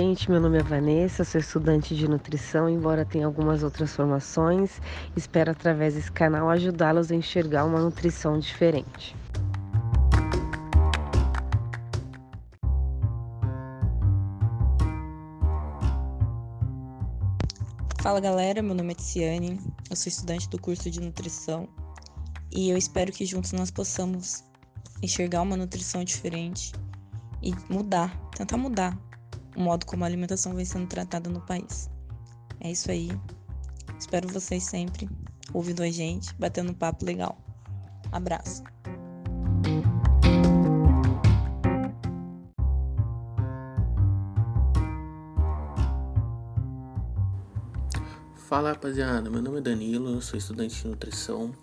Gente, meu nome é Vanessa, sou estudante de nutrição, embora tenha algumas outras formações, espero através desse canal ajudá-los a enxergar uma nutrição diferente. Fala galera, meu nome é Tiziane, eu sou estudante do curso de nutrição e eu espero que juntos nós possamos enxergar uma nutrição diferente e mudar, tentar mudar o modo como a alimentação vem sendo tratada no país. É isso aí. Espero vocês sempre ouvindo a gente, batendo um papo legal. Abraço. Fala rapaziada, meu nome é Danilo, sou estudante de nutrição.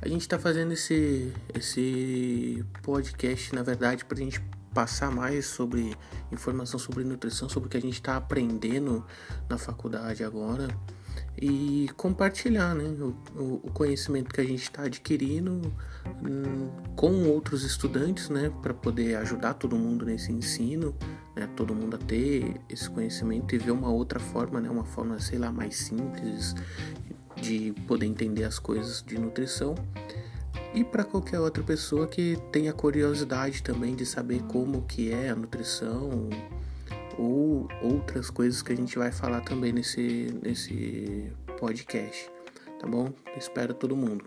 A gente está fazendo esse, esse podcast, na verdade, para a gente passar mais sobre informação sobre nutrição, sobre o que a gente está aprendendo na faculdade agora e compartilhar né, o, o conhecimento que a gente está adquirindo hum, com outros estudantes, né, para poder ajudar todo mundo nesse ensino, né, todo mundo a ter esse conhecimento e ver uma outra forma, né, uma forma, sei lá, mais simples de poder entender as coisas de nutrição. E para qualquer outra pessoa que tenha curiosidade também de saber como que é a nutrição, ou outras coisas que a gente vai falar também nesse, nesse podcast, tá bom? Espero todo mundo.